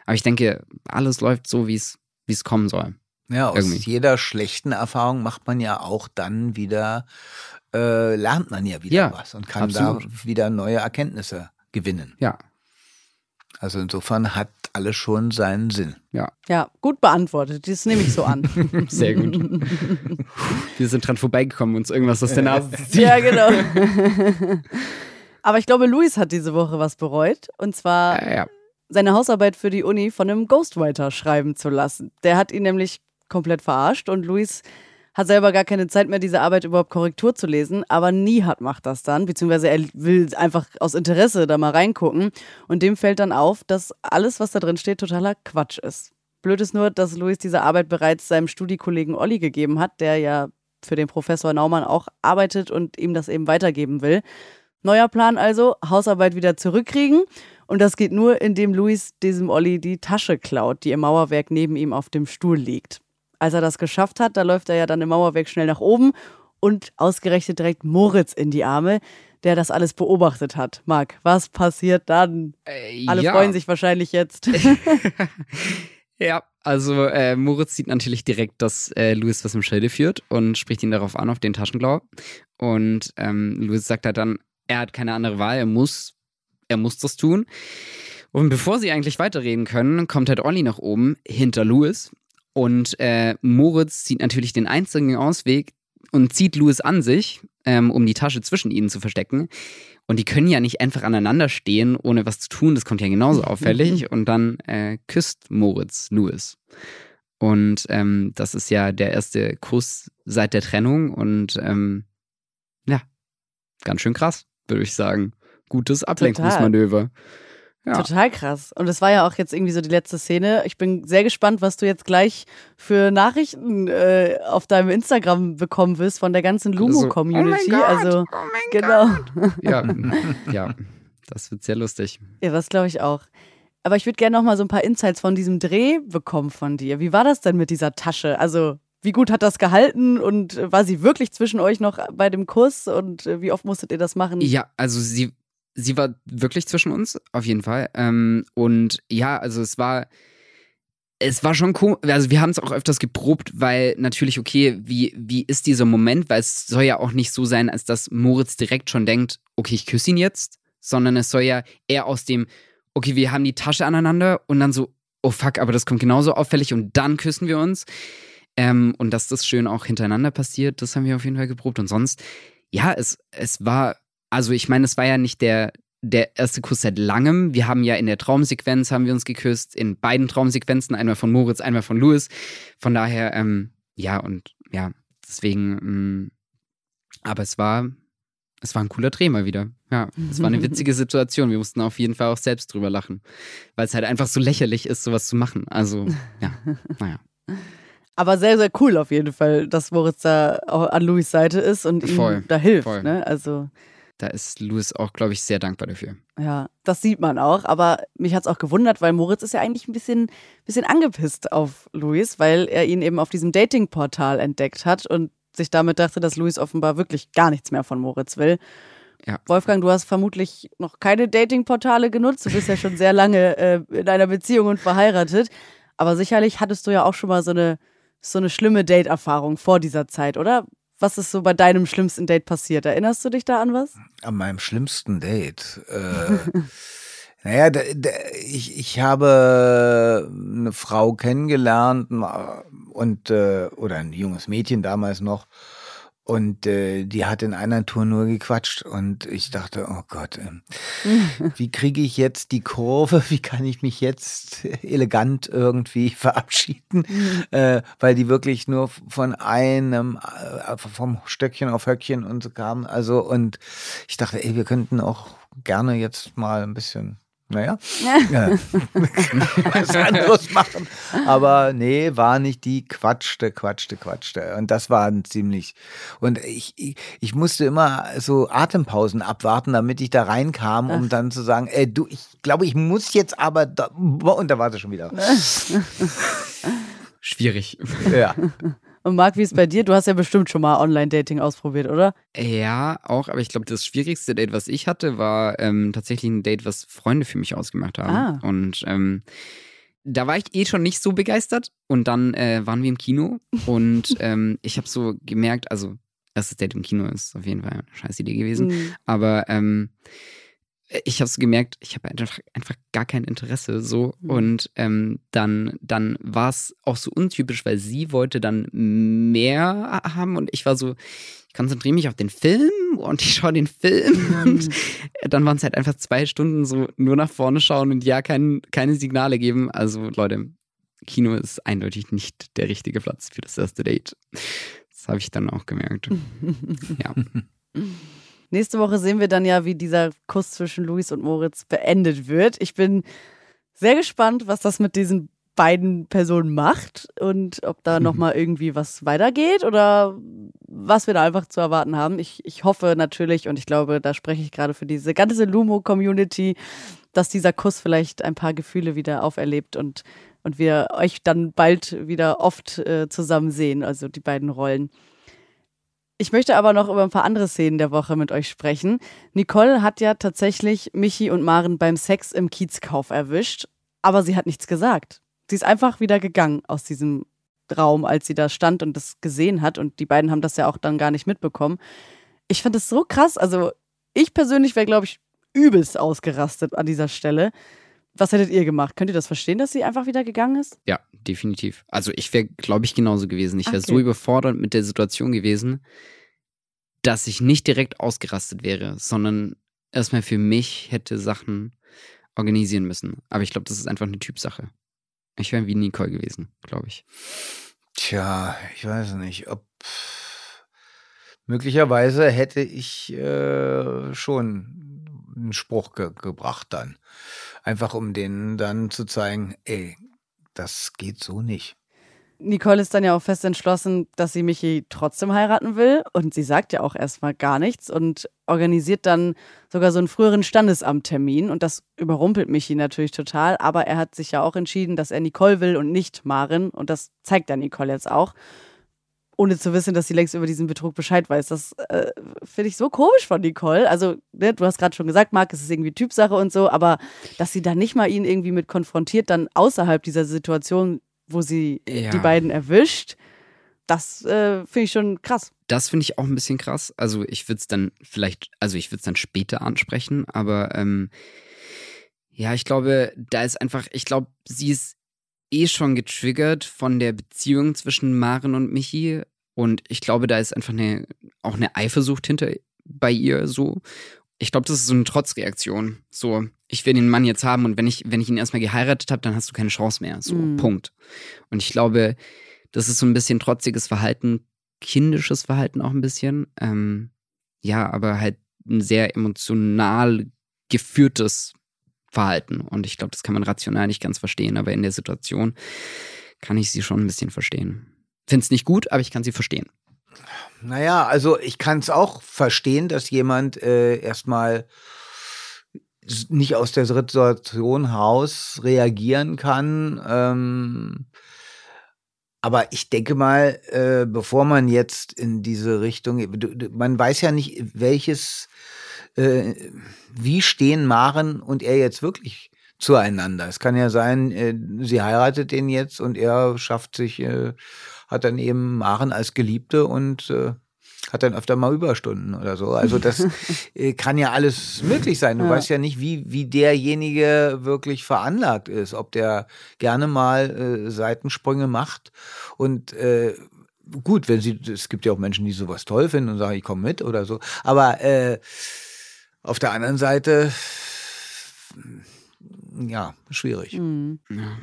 Aber ich denke, alles läuft so, wie es, wie es kommen soll. Ja, aus Irgendwie. jeder schlechten Erfahrung macht man ja auch dann wieder, äh, lernt man ja wieder ja, was und kann absolut. da wieder neue Erkenntnisse gewinnen. Ja. Also insofern hat alles schon seinen Sinn. Ja. Ja, gut beantwortet. Das nehme ich so an. Sehr gut. Wir sind dran vorbeigekommen, uns irgendwas aus der Nase zu ziehen. Ja, genau. Aber ich glaube, Luis hat diese Woche was bereut. Und zwar ja, ja. seine Hausarbeit für die Uni von einem Ghostwriter schreiben zu lassen. Der hat ihn nämlich komplett verarscht und Luis hat selber gar keine Zeit mehr, diese Arbeit überhaupt Korrektur zu lesen, aber Nihat macht das dann, beziehungsweise er will einfach aus Interesse da mal reingucken und dem fällt dann auf, dass alles, was da drin steht, totaler Quatsch ist. Blöd ist nur, dass Luis diese Arbeit bereits seinem Studiekollegen Olli gegeben hat, der ja für den Professor Naumann auch arbeitet und ihm das eben weitergeben will. Neuer Plan also, Hausarbeit wieder zurückkriegen Und das geht nur, indem Luis diesem Olli die Tasche klaut, die im Mauerwerk neben ihm auf dem Stuhl liegt. Als er das geschafft hat, da läuft er ja dann im Mauerwerk schnell nach oben und ausgerechnet direkt Moritz in die Arme, der das alles beobachtet hat. Marc, was passiert dann? Äh, Alle ja. freuen sich wahrscheinlich jetzt. Ja, also äh, Moritz sieht natürlich direkt, dass äh, Louis was im Schilde führt und spricht ihn darauf an, auf den Taschenklau. Und ähm, Louis sagt halt dann, er hat keine andere Wahl, er muss, er muss das tun. Und bevor sie eigentlich weiterreden können, kommt halt Olli nach oben hinter Louis. Und äh, Moritz zieht natürlich den einzigen Ausweg und zieht Louis an sich, ähm, um die Tasche zwischen ihnen zu verstecken. Und die können ja nicht einfach aneinander stehen, ohne was zu tun. Das kommt ja genauso auffällig. Und dann äh, küsst Moritz Louis. Und ähm, das ist ja der erste Kuss seit der Trennung. Und ähm, ja, ganz schön krass, würde ich sagen. Gutes Ablenkungsmanöver. Ja. Total krass. Und es war ja auch jetzt irgendwie so die letzte Szene. Ich bin sehr gespannt, was du jetzt gleich für Nachrichten äh, auf deinem Instagram bekommen wirst von der ganzen Lumo-Community. So, oh mein Gott, also oh mein genau. Ja, ja, das wird sehr lustig. Ja, das glaube ich auch. Aber ich würde gerne noch mal so ein paar Insights von diesem Dreh bekommen von dir. Wie war das denn mit dieser Tasche? Also wie gut hat das gehalten und war sie wirklich zwischen euch noch bei dem Kuss und äh, wie oft musstet ihr das machen? Ja, also sie, sie war wirklich zwischen uns, auf jeden Fall. Ähm, und ja, also es war, es war schon komisch, also wir haben es auch öfters geprobt, weil natürlich, okay, wie, wie ist dieser Moment, weil es soll ja auch nicht so sein, als dass Moritz direkt schon denkt, okay, ich küsse ihn jetzt, sondern es soll ja eher aus dem, okay, wir haben die Tasche aneinander und dann so, oh fuck, aber das kommt genauso auffällig und dann küssen wir uns. Ähm, und dass das schön auch hintereinander passiert, das haben wir auf jeden Fall geprobt. Und sonst, ja, es, es war, also ich meine, es war ja nicht der, der erste Kuss seit langem. Wir haben ja in der Traumsequenz haben wir uns geküsst, in beiden Traumsequenzen, einmal von Moritz, einmal von Louis. Von daher, ähm, ja, und ja, deswegen, ähm, aber es war, es war ein cooler Dreh mal wieder. Ja, es war eine witzige Situation. Wir mussten auf jeden Fall auch selbst drüber lachen, weil es halt einfach so lächerlich ist, sowas zu machen. Also, ja, naja. Aber sehr, sehr cool auf jeden Fall, dass Moritz da auch an Louis Seite ist und ihm Voll, da hilft. voll. Ne? Also Da ist Louis auch, glaube ich, sehr dankbar dafür. Ja, das sieht man auch. Aber mich hat es auch gewundert, weil Moritz ist ja eigentlich ein bisschen, bisschen angepisst auf Luis, weil er ihn eben auf diesem Datingportal entdeckt hat und sich damit dachte, dass Luis offenbar wirklich gar nichts mehr von Moritz will. Ja. Wolfgang, du hast vermutlich noch keine Datingportale genutzt. Du bist ja schon sehr lange äh, in einer Beziehung und verheiratet. Aber sicherlich hattest du ja auch schon mal so eine, so eine schlimme Date-Erfahrung vor dieser Zeit, oder? Was ist so bei deinem schlimmsten Date passiert? Erinnerst du dich da an was? An meinem schlimmsten Date. Äh, naja, da, da, ich, ich habe eine Frau kennengelernt und äh, oder ein junges Mädchen damals noch. Und äh, die hat in einer Tour nur gequatscht und ich dachte, oh Gott, äh, wie kriege ich jetzt die Kurve? Wie kann ich mich jetzt elegant irgendwie verabschieden? äh, weil die wirklich nur von einem, äh, vom Stöckchen auf Höckchen und so kam. Also und ich dachte, ey, wir könnten auch gerne jetzt mal ein bisschen naja, ja. was anderes machen. Aber nee, war nicht die, quatschte, quatschte, quatschte. Und das war ein ziemlich. Und ich, ich, ich musste immer so Atempausen abwarten, damit ich da reinkam, um Ach. dann zu sagen, ey, du, ich glaube, ich muss jetzt aber. Da, und da war sie schon wieder. Schwierig. Ja. Und Marc, wie ist bei dir? Du hast ja bestimmt schon mal Online-Dating ausprobiert, oder? Ja, auch, aber ich glaube, das schwierigste Date, was ich hatte, war ähm, tatsächlich ein Date, was Freunde für mich ausgemacht haben. Ah. Und ähm, da war ich eh schon nicht so begeistert. Und dann äh, waren wir im Kino und ähm, ich habe so gemerkt, also erstes Date im Kino ist auf jeden Fall eine scheiß Idee gewesen. Mhm. Aber ähm, ich habe so gemerkt, ich habe einfach, einfach gar kein Interesse so. Mhm. Und ähm, dann, dann war es auch so untypisch, weil sie wollte dann mehr haben und ich war so, ich konzentriere mich auf den Film und ich schaue den Film. Und dann waren es halt einfach zwei Stunden so nur nach vorne schauen und ja, kein, keine Signale geben. Also Leute, Kino ist eindeutig nicht der richtige Platz für das erste Date. Das habe ich dann auch gemerkt. ja. Nächste Woche sehen wir dann ja, wie dieser Kuss zwischen Luis und Moritz beendet wird. Ich bin sehr gespannt, was das mit diesen beiden Personen macht und ob da nochmal irgendwie was weitergeht oder was wir da einfach zu erwarten haben. Ich, ich hoffe natürlich und ich glaube, da spreche ich gerade für diese ganze Lumo-Community, dass dieser Kuss vielleicht ein paar Gefühle wieder auferlebt und, und wir euch dann bald wieder oft äh, zusammen sehen, also die beiden Rollen. Ich möchte aber noch über ein paar andere Szenen der Woche mit euch sprechen. Nicole hat ja tatsächlich Michi und Maren beim Sex im Kiezkauf erwischt, aber sie hat nichts gesagt. Sie ist einfach wieder gegangen aus diesem Raum, als sie da stand und das gesehen hat. Und die beiden haben das ja auch dann gar nicht mitbekommen. Ich fand das so krass. Also, ich persönlich wäre, glaube ich, übelst ausgerastet an dieser Stelle. Was hättet ihr gemacht? Könnt ihr das verstehen, dass sie einfach wieder gegangen ist? Ja, definitiv. Also ich wäre, glaube ich, genauso gewesen. Ich wäre okay. so überfordert mit der Situation gewesen, dass ich nicht direkt ausgerastet wäre, sondern erstmal für mich hätte Sachen organisieren müssen. Aber ich glaube, das ist einfach eine Typsache. Ich wäre wie Nicole gewesen, glaube ich. Tja, ich weiß nicht, ob möglicherweise hätte ich äh, schon einen Spruch ge gebracht dann. Einfach um denen dann zu zeigen, ey, das geht so nicht. Nicole ist dann ja auch fest entschlossen, dass sie Michi trotzdem heiraten will. Und sie sagt ja auch erstmal gar nichts und organisiert dann sogar so einen früheren Standesamttermin. Und das überrumpelt Michi natürlich total. Aber er hat sich ja auch entschieden, dass er Nicole will und nicht Maren. Und das zeigt er Nicole jetzt auch. Ohne zu wissen, dass sie längst über diesen Betrug Bescheid weiß. Das äh, finde ich so komisch von Nicole. Also, ne, du hast gerade schon gesagt, Marc, es ist irgendwie Typsache und so, aber dass sie da nicht mal ihn irgendwie mit konfrontiert, dann außerhalb dieser Situation wo sie ja. die beiden erwischt. Das äh, finde ich schon krass. Das finde ich auch ein bisschen krass. Also ich würde es dann vielleicht, also ich würde es dann später ansprechen, aber ähm, ja, ich glaube, da ist einfach, ich glaube, sie ist eh schon getriggert von der Beziehung zwischen Maren und Michi. Und ich glaube, da ist einfach eine, auch eine Eifersucht hinter bei ihr so. Ich glaube, das ist so eine Trotzreaktion. So, ich will den Mann jetzt haben und wenn ich, wenn ich ihn erstmal geheiratet habe, dann hast du keine Chance mehr. So, mhm. Punkt. Und ich glaube, das ist so ein bisschen trotziges Verhalten, kindisches Verhalten auch ein bisschen. Ähm, ja, aber halt ein sehr emotional geführtes Verhalten. Und ich glaube, das kann man rational nicht ganz verstehen, aber in der Situation kann ich sie schon ein bisschen verstehen. Finde es nicht gut, aber ich kann sie verstehen. Naja, also ich kann es auch verstehen, dass jemand äh, erstmal nicht aus der Situation heraus reagieren kann. Ähm, aber ich denke mal, äh, bevor man jetzt in diese Richtung, man weiß ja nicht, welches, äh, wie stehen Maren und er jetzt wirklich zueinander. Es kann ja sein, äh, sie heiratet den jetzt und er schafft sich, äh, hat dann eben Maren als Geliebte und äh, hat dann öfter mal Überstunden oder so. Also das äh, kann ja alles möglich sein. Du ja. weißt ja nicht, wie, wie derjenige wirklich veranlagt ist, ob der gerne mal äh, Seitensprünge macht und äh, gut, wenn sie, es gibt ja auch Menschen, die sowas toll finden und sagen, ich komme mit oder so. Aber äh, auf der anderen Seite, ja, schwierig. Mhm. Ja.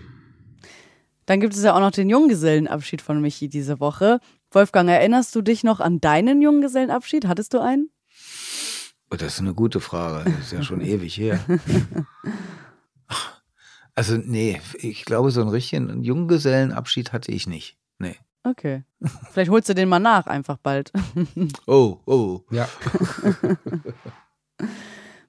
Dann gibt es ja auch noch den Junggesellenabschied von Michi diese Woche. Wolfgang, erinnerst du dich noch an deinen Junggesellenabschied? Hattest du einen? Oh, das ist eine gute Frage. Das ist ja schon ewig her. Also, nee, ich glaube, so einen richtigen Junggesellenabschied hatte ich nicht. Nee. Okay. Vielleicht holst du den mal nach, einfach bald. Oh, oh. Ja.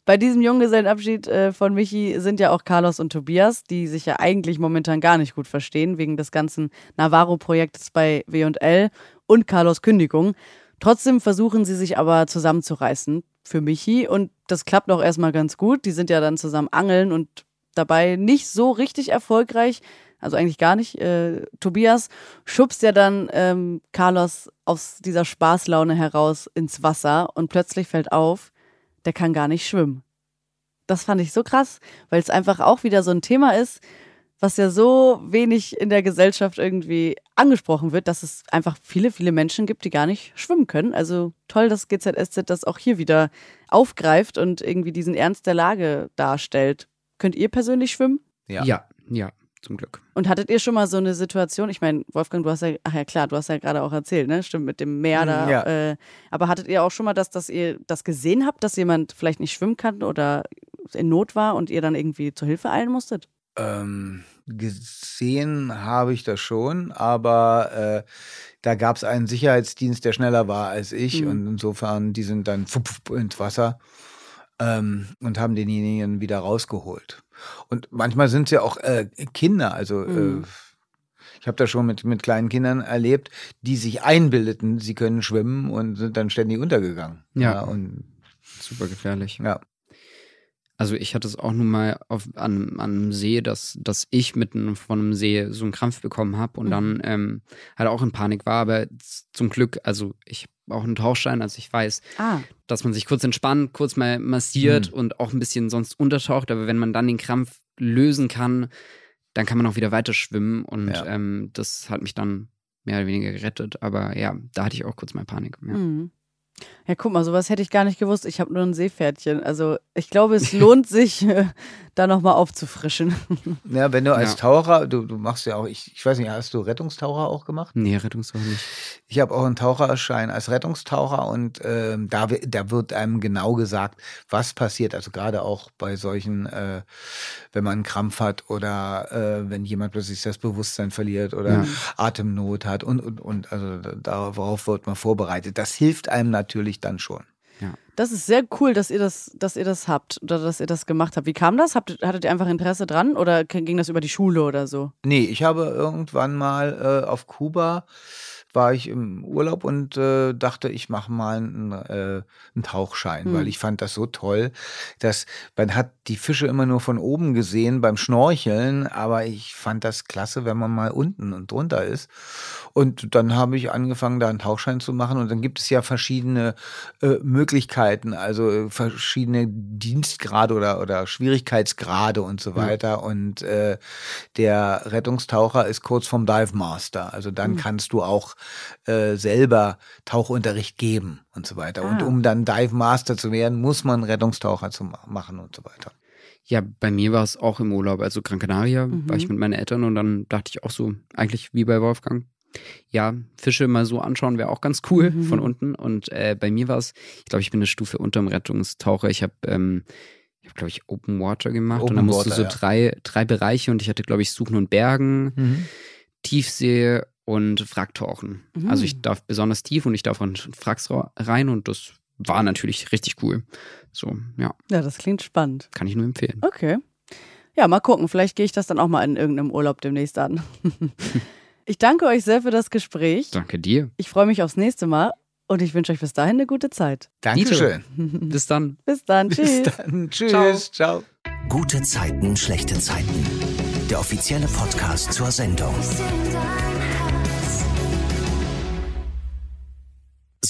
Bei diesem Junggesellenabschied äh, von Michi sind ja auch Carlos und Tobias, die sich ja eigentlich momentan gar nicht gut verstehen, wegen des ganzen Navarro-Projektes bei WL und Carlos Kündigung. Trotzdem versuchen sie sich aber zusammenzureißen für Michi und das klappt auch erstmal ganz gut. Die sind ja dann zusammen angeln und dabei nicht so richtig erfolgreich, also eigentlich gar nicht. Äh, Tobias schubst ja dann ähm, Carlos aus dieser Spaßlaune heraus ins Wasser und plötzlich fällt auf, der kann gar nicht schwimmen. Das fand ich so krass, weil es einfach auch wieder so ein Thema ist, was ja so wenig in der Gesellschaft irgendwie angesprochen wird, dass es einfach viele, viele Menschen gibt, die gar nicht schwimmen können. Also toll, dass GZSZ das auch hier wieder aufgreift und irgendwie diesen Ernst der Lage darstellt. Könnt ihr persönlich schwimmen? Ja. Ja, ja zum Glück. Und hattet ihr schon mal so eine Situation? Ich meine, Wolfgang, du hast ja, ach ja klar, du hast ja gerade auch erzählt, ne? Stimmt, mit dem Meer da. Ja. Äh, aber hattet ihr auch schon mal das, dass ihr das gesehen habt, dass jemand vielleicht nicht schwimmen kann oder in Not war und ihr dann irgendwie zur Hilfe eilen musstet? Ähm, gesehen habe ich das schon, aber äh, da gab es einen Sicherheitsdienst, der schneller war als ich mhm. und insofern, die sind dann ins Wasser. Ähm, und haben denjenigen wieder rausgeholt. Und manchmal sind es ja auch äh, Kinder, also Mhm. äh, ich habe das schon mit, mit kleinen Kindern erlebt, die sich einbildeten, sie können schwimmen und sind dann ständig untergegangen. Ja. und Super gefährlich. ja. Also ich hatte es auch nun mal auf, an, an einem See, dass, dass ich mitten von einem See so einen Krampf bekommen habe und Mhm. dann ähm, halt auch in Panik war. Aber zum Glück, also ich habe auch einen Tauchschein, also ich weiß, Ah, dass man sich kurz entspannt, kurz mal massiert Mhm. und auch ein bisschen sonst untertaucht. Aber wenn man dann den Krampf lösen kann, dann kann man auch wieder weiter schwimmen. Und Ja. ähm, das hat mich dann mehr oder weniger gerettet. Aber ja, da hatte ich auch kurz mal Panik. Ja. Mhm. Ja, guck mal, sowas hätte ich gar nicht gewusst. Ich habe nur ein Seepferdchen. Also ich glaube, es lohnt sich, äh, da nochmal aufzufrischen. ja, wenn du als Ja. Taucher, du, du machst ja auch, ich, ich weiß nicht, hast du Rettungstaucher auch gemacht? Nee, Rettungswache nicht. Ich habe auch einen Taucherschein als Rettungstaucher und ähm, da, da wird einem genau gesagt, was passiert. Also gerade auch bei solchen, äh, wenn man einen Krampf hat oder äh, wenn jemand plötzlich das Bewusstsein verliert oder Ja. Atemnot hat und, und, und. Also da- darauf wird man vorbereitet. Das hilft einem natürlich dann schon. Das ist sehr cool, dass ihr das, dass ihr das habt oder dass ihr das gemacht habt. Wie kam das? Habt, hattet ihr einfach Interesse dran oder ging das über die Schule oder so? Nee, ich habe irgendwann mal äh, auf Kuba war ich im Urlaub und äh, dachte, ich mache mal einen, äh, einen Tauchschein, Hm. weil ich fand das so toll, dass man hat die Fische immer nur von oben gesehen beim Schnorcheln, aber ich fand das klasse, wenn man mal unten und drunter ist. Und dann habe ich angefangen, da einen Tauchschein zu machen und dann gibt es ja verschiedene äh, Möglichkeiten, also verschiedene Dienstgrade oder, oder Schwierigkeitsgrade und so weiter. Und äh, der Rettungstaucher ist kurz vom Dive Master. Also dann Mhm. kannst du auch äh, selber Tauchunterricht geben und so weiter. Und Ah. um dann Dive Master zu werden, muss man Rettungstaucher zu ma machen und so weiter. Ja, bei mir war es auch im Urlaub, also Gran Canaria, Mhm. war ich mit meinen Eltern und dann dachte ich auch so, eigentlich wie bei Wolfgang. Ja, Fische mal so anschauen wäre auch ganz cool Mhm. von unten. Und äh, bei mir war es, ich glaube, ich bin eine Stufe unterm Rettungstaucher. Ich habe, ähm, ich habe, glaube ich, Open Water gemacht Open und dann musst du Water, so ja. drei, drei Bereiche und ich hatte, glaube ich, Suchen und Bergen, Tiefsee und Wracktauchen. Mhm. Also ich darf besonders tief und ich darf an Wracks ra- rein und das war natürlich richtig cool. So, ja, Ja, das klingt spannend. kann ich nur empfehlen. Okay. Ja, mal gucken. Vielleicht gehe ich das dann auch mal in irgendeinem Urlaub demnächst an. ich danke euch sehr für das Gespräch. Danke dir. Ich freue mich aufs nächste Mal und ich wünsche euch bis dahin eine gute Zeit. Dankeschön. Bis dann. Bis dann. Bis Tschüss. dann. Tschüss. Ciao. Gute Zeiten, schlechte Zeiten. Der offizielle Podcast zur Sendung.